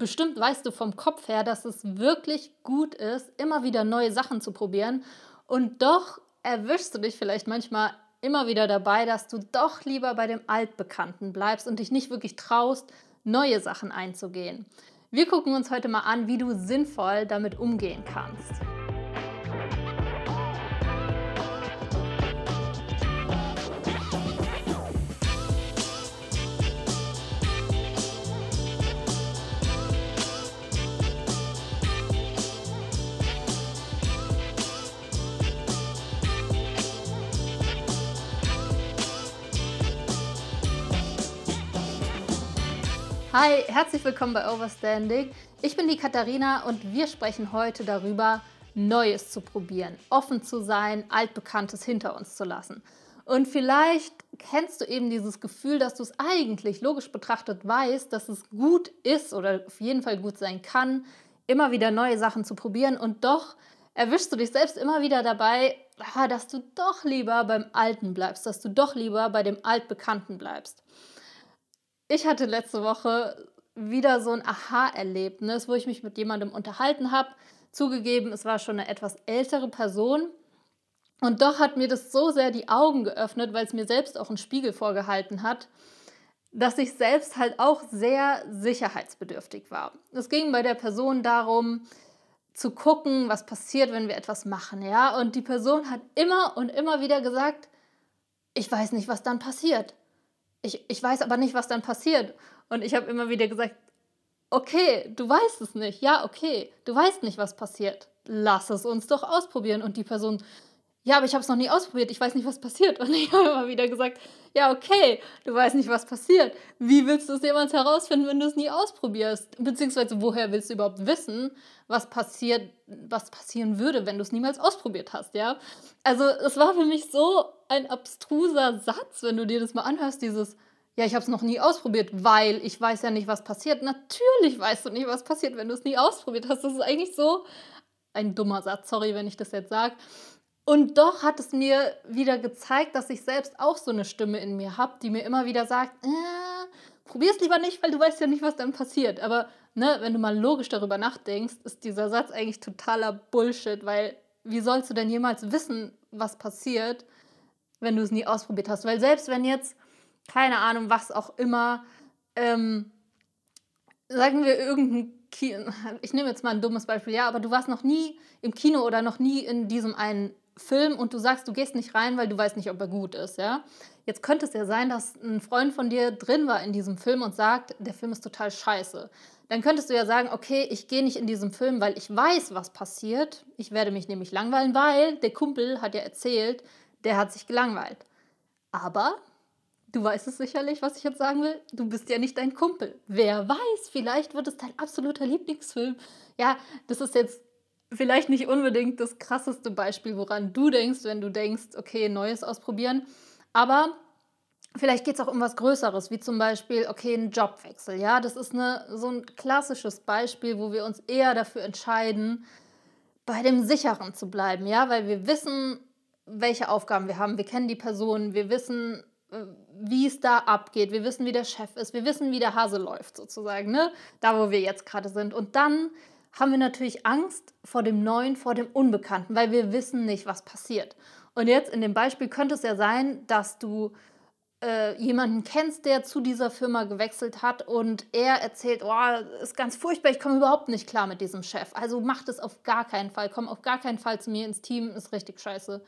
bestimmt weißt du vom Kopf her, dass es wirklich gut ist, immer wieder neue Sachen zu probieren. Und doch erwischst du dich vielleicht manchmal immer wieder dabei, dass du doch lieber bei dem Altbekannten bleibst und dich nicht wirklich traust, neue Sachen einzugehen. Wir gucken uns heute mal an, wie du sinnvoll damit umgehen kannst. Hi, herzlich willkommen bei Overstanding. Ich bin die Katharina und wir sprechen heute darüber, Neues zu probieren, offen zu sein, altbekanntes hinter uns zu lassen. Und vielleicht kennst du eben dieses Gefühl, dass du es eigentlich logisch betrachtet weißt, dass es gut ist oder auf jeden Fall gut sein kann, immer wieder neue Sachen zu probieren und doch erwischst du dich selbst immer wieder dabei, ah, dass du doch lieber beim Alten bleibst, dass du doch lieber bei dem Altbekannten bleibst. Ich hatte letzte Woche wieder so ein Aha-Erlebnis, wo ich mich mit jemandem unterhalten habe. Zugegeben, es war schon eine etwas ältere Person. Und doch hat mir das so sehr die Augen geöffnet, weil es mir selbst auch einen Spiegel vorgehalten hat, dass ich selbst halt auch sehr sicherheitsbedürftig war. Es ging bei der Person darum, zu gucken, was passiert, wenn wir etwas machen, ja? Und die Person hat immer und immer wieder gesagt, ich weiß nicht, was dann passiert ich, ich weiß aber nicht, was dann passiert. Und ich habe immer wieder gesagt, okay, du weißt es nicht. Ja, okay, du weißt nicht, was passiert. Lass es uns doch ausprobieren. Und die Person, ja, aber ich habe es noch nie ausprobiert, ich weiß nicht, was passiert. Und ich habe immer wieder gesagt, ja, okay, du weißt nicht, was passiert. Wie willst du es jemals herausfinden, wenn du es nie ausprobierst? Beziehungsweise, woher willst du überhaupt wissen, was passiert, was passieren würde, wenn du es niemals ausprobiert hast, ja? Also, es war für mich so ein abstruser Satz, wenn du dir das mal anhörst, dieses, ja, ich habe es noch nie ausprobiert, weil ich weiß ja nicht, was passiert. Natürlich weißt du nicht, was passiert, wenn du es nie ausprobiert hast. Das ist eigentlich so ein dummer Satz, sorry, wenn ich das jetzt sage. Und doch hat es mir wieder gezeigt, dass ich selbst auch so eine Stimme in mir habe, die mir immer wieder sagt, äh, probier es lieber nicht, weil du weißt ja nicht, was dann passiert. Aber ne, wenn du mal logisch darüber nachdenkst, ist dieser Satz eigentlich totaler Bullshit, weil wie sollst du denn jemals wissen, was passiert, wenn du es nie ausprobiert hast? Weil selbst wenn jetzt, keine Ahnung, was auch immer, ähm, sagen wir irgendein Kino, ich nehme jetzt mal ein dummes Beispiel, ja, aber du warst noch nie im Kino oder noch nie in diesem einen Film und du sagst, du gehst nicht rein, weil du weißt nicht, ob er gut ist, ja. Jetzt könnte es ja sein, dass ein Freund von dir drin war in diesem Film und sagt, der Film ist total scheiße. Dann könntest du ja sagen, okay, ich gehe nicht in diesen Film, weil ich weiß, was passiert. Ich werde mich nämlich langweilen, weil der Kumpel hat ja erzählt, der hat sich gelangweilt. Aber du weißt es sicherlich, was ich jetzt sagen will. Du bist ja nicht dein Kumpel. Wer weiß, vielleicht wird es dein absoluter Lieblingsfilm. Ja, das ist jetzt vielleicht nicht unbedingt das krasseste Beispiel, woran du denkst, wenn du denkst, okay, Neues ausprobieren. Aber vielleicht geht es auch um was Größeres, wie zum Beispiel, okay, ein Jobwechsel. Ja, das ist eine, so ein klassisches Beispiel, wo wir uns eher dafür entscheiden, bei dem Sicheren zu bleiben. Ja, weil wir wissen, welche Aufgaben wir haben. Wir kennen die Person, wir wissen, äh, wie es da abgeht, wir wissen, wie der Chef ist, wir wissen, wie der Hase läuft, sozusagen, ne? Da, wo wir jetzt gerade sind. Und dann haben wir natürlich Angst vor dem Neuen, vor dem Unbekannten, weil wir wissen nicht, was passiert. Und jetzt in dem Beispiel könnte es ja sein, dass du äh, jemanden kennst, der zu dieser Firma gewechselt hat und er erzählt, oh, ist ganz furchtbar, ich komme überhaupt nicht klar mit diesem Chef. Also mach das auf gar keinen Fall, komm auf gar keinen Fall zu mir ins Team, ist richtig scheiße.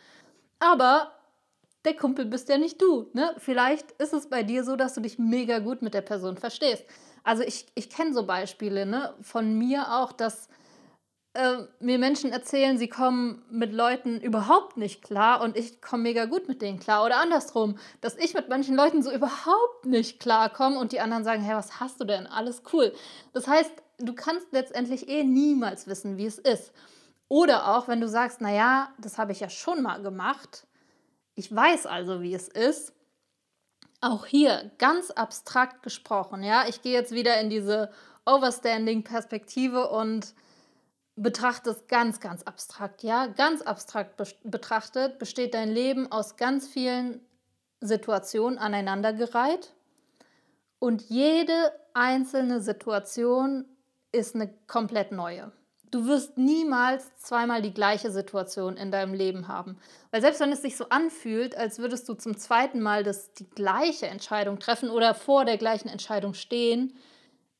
Aber der Kumpel bist ja nicht du. Ne? Vielleicht ist es bei dir so, dass du dich mega gut mit der Person verstehst. Also ich, ich kenne so Beispiele ne, von mir auch, dass äh, mir Menschen erzählen, sie kommen mit Leuten überhaupt nicht klar und ich komme mega gut mit denen klar. Oder andersrum, dass ich mit manchen Leuten so überhaupt nicht klarkomme und die anderen sagen, hey, was hast du denn? Alles cool. Das heißt, du kannst letztendlich eh niemals wissen, wie es ist. Oder auch, wenn du sagst, naja, das habe ich ja schon mal gemacht, ich weiß also, wie es ist, auch hier ganz abstrakt gesprochen, ja, ich gehe jetzt wieder in diese Overstanding-Perspektive und betrachte es ganz, ganz abstrakt, ja, ganz abstrakt be betrachtet besteht dein Leben aus ganz vielen Situationen aneinandergereiht und jede einzelne Situation ist eine komplett neue. Du wirst niemals zweimal die gleiche Situation in deinem Leben haben. Weil selbst wenn es sich so anfühlt, als würdest du zum zweiten Mal das, die gleiche Entscheidung treffen oder vor der gleichen Entscheidung stehen,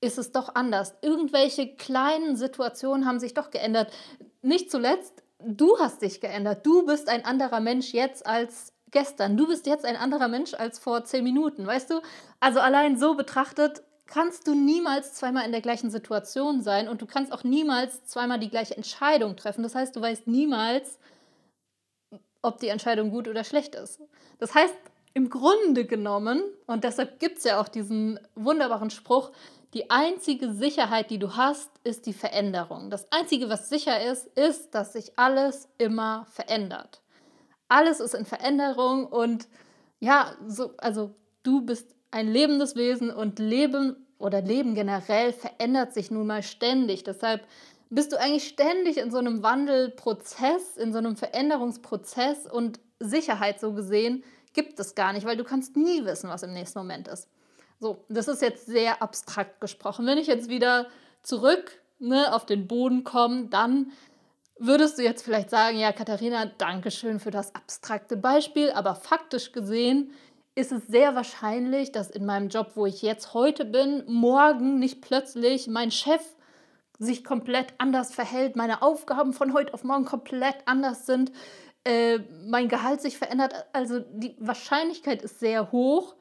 ist es doch anders. Irgendwelche kleinen Situationen haben sich doch geändert. Nicht zuletzt, du hast dich geändert. Du bist ein anderer Mensch jetzt als gestern. Du bist jetzt ein anderer Mensch als vor zehn Minuten, weißt du? Also allein so betrachtet kannst du niemals zweimal in der gleichen Situation sein und du kannst auch niemals zweimal die gleiche Entscheidung treffen. Das heißt, du weißt niemals, ob die Entscheidung gut oder schlecht ist. Das heißt, im Grunde genommen, und deshalb gibt es ja auch diesen wunderbaren Spruch, die einzige Sicherheit, die du hast, ist die Veränderung. Das Einzige, was sicher ist, ist, dass sich alles immer verändert. Alles ist in Veränderung und ja, so, also du bist ein lebendes Wesen und Leben oder Leben generell verändert sich nun mal ständig. Deshalb bist du eigentlich ständig in so einem Wandelprozess, in so einem Veränderungsprozess und Sicherheit so gesehen gibt es gar nicht, weil du kannst nie wissen, was im nächsten Moment ist. So, das ist jetzt sehr abstrakt gesprochen. Wenn ich jetzt wieder zurück ne, auf den Boden komme, dann würdest du jetzt vielleicht sagen, ja, Katharina, danke schön für das abstrakte Beispiel, aber faktisch gesehen ist es sehr wahrscheinlich, dass in meinem Job, wo ich jetzt heute bin, morgen nicht plötzlich mein Chef sich komplett anders verhält, meine Aufgaben von heute auf morgen komplett anders sind, äh, mein Gehalt sich verändert. Also die Wahrscheinlichkeit ist sehr hoch,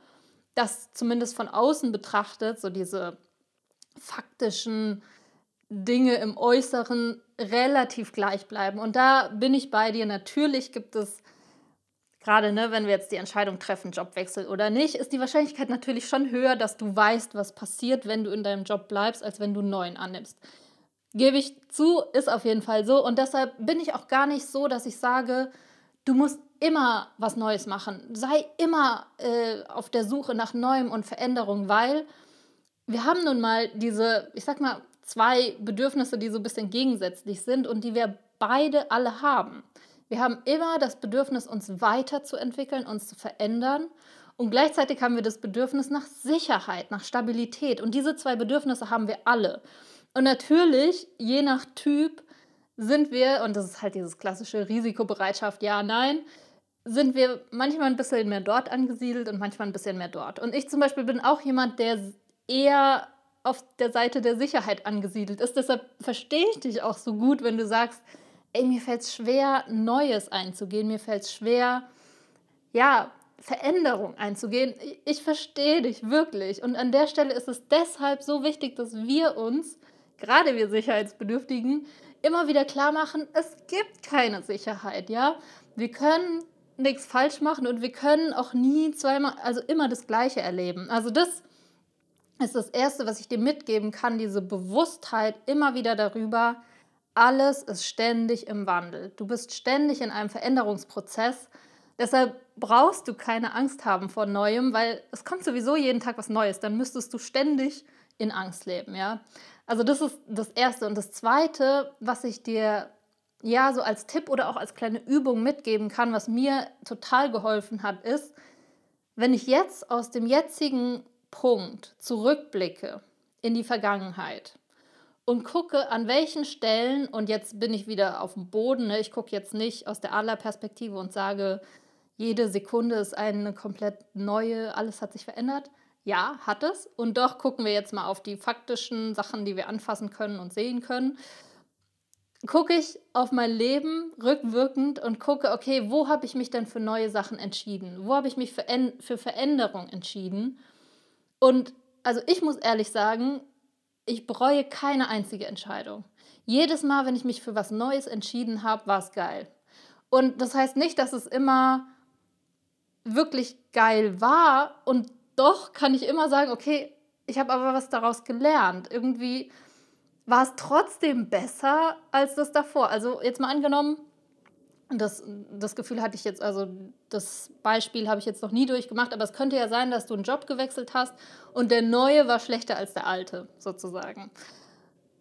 dass zumindest von außen betrachtet so diese faktischen Dinge im Äußeren relativ gleich bleiben. Und da bin ich bei dir. Natürlich gibt es gerade ne, wenn wir jetzt die Entscheidung treffen, Jobwechsel oder nicht, ist die Wahrscheinlichkeit natürlich schon höher, dass du weißt, was passiert, wenn du in deinem Job bleibst, als wenn du einen neuen annimmst. Gebe ich zu, ist auf jeden Fall so. Und deshalb bin ich auch gar nicht so, dass ich sage, du musst immer was Neues machen. Sei immer äh, auf der Suche nach Neuem und Veränderung, weil wir haben nun mal diese, ich sag mal, zwei Bedürfnisse, die so ein bisschen gegensätzlich sind und die wir beide alle haben. Wir haben immer das Bedürfnis, uns weiterzuentwickeln, uns zu verändern. Und gleichzeitig haben wir das Bedürfnis nach Sicherheit, nach Stabilität. Und diese zwei Bedürfnisse haben wir alle. Und natürlich, je nach Typ, sind wir, und das ist halt dieses klassische Risikobereitschaft, ja, nein, sind wir manchmal ein bisschen mehr dort angesiedelt und manchmal ein bisschen mehr dort. Und ich zum Beispiel bin auch jemand, der eher auf der Seite der Sicherheit angesiedelt ist. Deshalb verstehe ich dich auch so gut, wenn du sagst, ey, mir fällt es schwer, Neues einzugehen, mir fällt es schwer, ja, Veränderung einzugehen. Ich verstehe dich wirklich. Und an der Stelle ist es deshalb so wichtig, dass wir uns, gerade wir Sicherheitsbedürftigen, immer wieder klar machen, es gibt keine Sicherheit, ja. Wir können nichts falsch machen und wir können auch nie zweimal, also immer das Gleiche erleben. Also das ist das Erste, was ich dir mitgeben kann, diese Bewusstheit immer wieder darüber, alles ist ständig im Wandel. Du bist ständig in einem Veränderungsprozess. Deshalb brauchst du keine Angst haben vor Neuem, weil es kommt sowieso jeden Tag was Neues. Dann müsstest du ständig in Angst leben, ja. Also das ist das Erste. Und das Zweite, was ich dir ja so als Tipp oder auch als kleine Übung mitgeben kann, was mir total geholfen hat, ist, wenn ich jetzt aus dem jetzigen Punkt zurückblicke in die Vergangenheit, und gucke, an welchen Stellen, und jetzt bin ich wieder auf dem Boden, ne? ich gucke jetzt nicht aus der Adlerperspektive und sage, jede Sekunde ist eine komplett neue, alles hat sich verändert. Ja, hat es. Und doch gucken wir jetzt mal auf die faktischen Sachen, die wir anfassen können und sehen können. Gucke ich auf mein Leben rückwirkend und gucke, okay, wo habe ich mich denn für neue Sachen entschieden? Wo habe ich mich für, für Veränderung entschieden? Und also ich muss ehrlich sagen, ich bereue keine einzige Entscheidung. Jedes Mal, wenn ich mich für was Neues entschieden habe, war es geil. Und das heißt nicht, dass es immer wirklich geil war. Und doch kann ich immer sagen, okay, ich habe aber was daraus gelernt. Irgendwie war es trotzdem besser als das davor. Also jetzt mal angenommen, das, das Gefühl hatte ich jetzt, also das Beispiel habe ich jetzt noch nie durchgemacht, aber es könnte ja sein, dass du einen Job gewechselt hast und der neue war schlechter als der alte, sozusagen.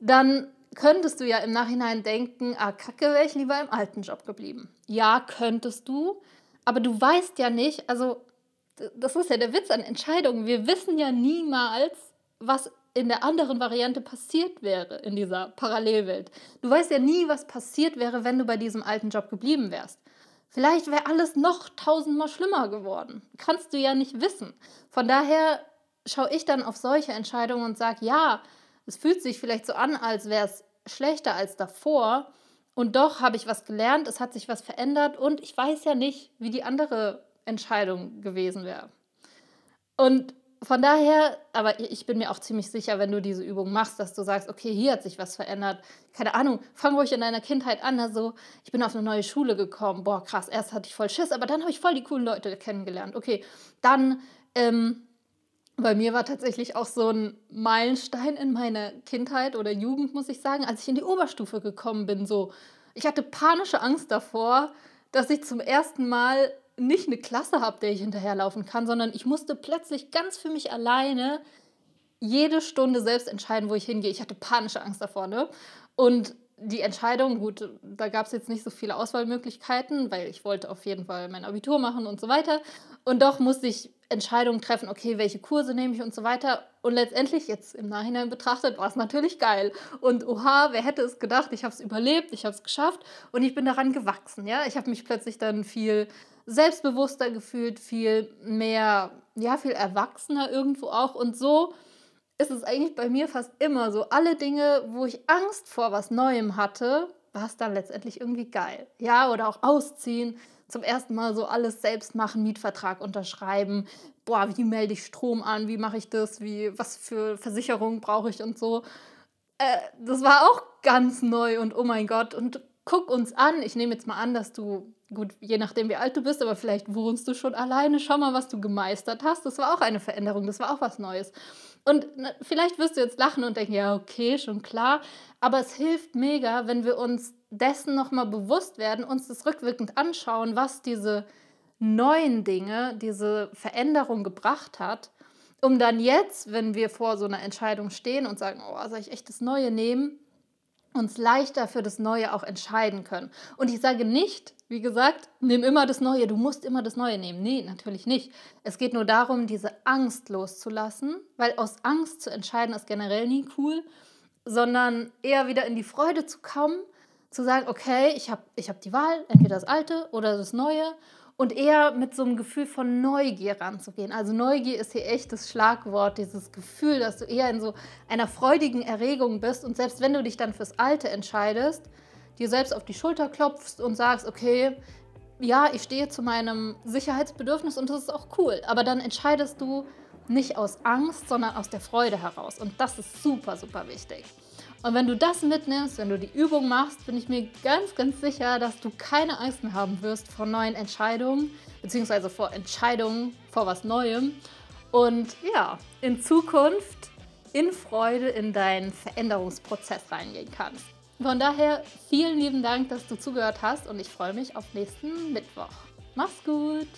Dann könntest du ja im Nachhinein denken, ah, kacke, wäre ich lieber im alten Job geblieben. Ja, könntest du, aber du weißt ja nicht, also das ist ja der Witz an Entscheidungen. Wir wissen ja niemals, was in der anderen Variante passiert wäre, in dieser Parallelwelt. Du weißt ja nie, was passiert wäre, wenn du bei diesem alten Job geblieben wärst. Vielleicht wäre alles noch tausendmal schlimmer geworden. Kannst du ja nicht wissen. Von daher schaue ich dann auf solche Entscheidungen und sage, ja, es fühlt sich vielleicht so an, als wäre es schlechter als davor. Und doch habe ich was gelernt, es hat sich was verändert und ich weiß ja nicht, wie die andere Entscheidung gewesen wäre. Und von daher, aber ich bin mir auch ziemlich sicher, wenn du diese Übung machst, dass du sagst, okay, hier hat sich was verändert. Keine Ahnung, fang ruhig in deiner Kindheit an. Also, ich bin auf eine neue Schule gekommen. Boah, krass, erst hatte ich voll Schiss, aber dann habe ich voll die coolen Leute kennengelernt. Okay, dann, ähm, bei mir war tatsächlich auch so ein Meilenstein in meiner Kindheit oder Jugend, muss ich sagen, als ich in die Oberstufe gekommen bin. So, ich hatte panische Angst davor, dass ich zum ersten Mal nicht eine Klasse habe, der ich hinterherlaufen kann, sondern ich musste plötzlich ganz für mich alleine jede Stunde selbst entscheiden, wo ich hingehe. Ich hatte panische Angst davor, ne? Und die Entscheidung, gut, da gab es jetzt nicht so viele Auswahlmöglichkeiten, weil ich wollte auf jeden Fall mein Abitur machen und so weiter. Und doch musste ich Entscheidungen treffen, okay, welche Kurse nehme ich und so weiter. Und letztendlich, jetzt im Nachhinein betrachtet, war es natürlich geil. Und oha, wer hätte es gedacht, ich habe es überlebt, ich habe es geschafft und ich bin daran gewachsen. Ja? Ich habe mich plötzlich dann viel selbstbewusster gefühlt, viel mehr, ja, viel erwachsener irgendwo auch. Und so ist es eigentlich bei mir fast immer so. Alle Dinge, wo ich Angst vor was Neuem hatte, war es dann letztendlich irgendwie geil. Ja, oder auch ausziehen, zum ersten Mal so alles selbst machen, Mietvertrag unterschreiben. Boah, wie melde ich Strom an? Wie mache ich das? Wie, was für Versicherungen brauche ich und so. Äh, das war auch ganz neu und oh mein Gott. Und guck uns an. Ich nehme jetzt mal an, dass du, gut, je nachdem wie alt du bist, aber vielleicht wohnst du schon alleine. Schau mal, was du gemeistert hast. Das war auch eine Veränderung, das war auch was Neues. Und na, vielleicht wirst du jetzt lachen und denken, ja, okay, schon klar. Aber es hilft mega, wenn wir uns dessen nochmal bewusst werden, uns das rückwirkend anschauen, was diese neuen Dinge, diese Veränderung gebracht hat, um dann jetzt, wenn wir vor so einer Entscheidung stehen und sagen, oh, soll ich echt das Neue nehmen, uns leichter für das Neue auch entscheiden können. Und ich sage nicht, wie gesagt, nimm immer das Neue, du musst immer das Neue nehmen. Nee, natürlich nicht. Es geht nur darum, diese Angst loszulassen, weil aus Angst zu entscheiden ist generell nie cool, sondern eher wieder in die Freude zu kommen, zu sagen, okay, ich habe ich hab die Wahl, entweder das Alte oder das Neue und eher mit so einem Gefühl von Neugier ranzugehen. Also Neugier ist hier echt das Schlagwort, dieses Gefühl, dass du eher in so einer freudigen Erregung bist und selbst wenn du dich dann fürs Alte entscheidest, dir selbst auf die Schulter klopfst und sagst, okay, ja, ich stehe zu meinem Sicherheitsbedürfnis und das ist auch cool, aber dann entscheidest du nicht aus Angst, sondern aus der Freude heraus und das ist super, super wichtig. Und wenn du das mitnimmst, wenn du die Übung machst, bin ich mir ganz, ganz sicher, dass du keine Angst mehr haben wirst vor neuen Entscheidungen, beziehungsweise vor Entscheidungen vor was Neuem. Und ja, in Zukunft in Freude in deinen Veränderungsprozess reingehen kannst. Von daher vielen lieben Dank, dass du zugehört hast und ich freue mich auf nächsten Mittwoch. Mach's gut!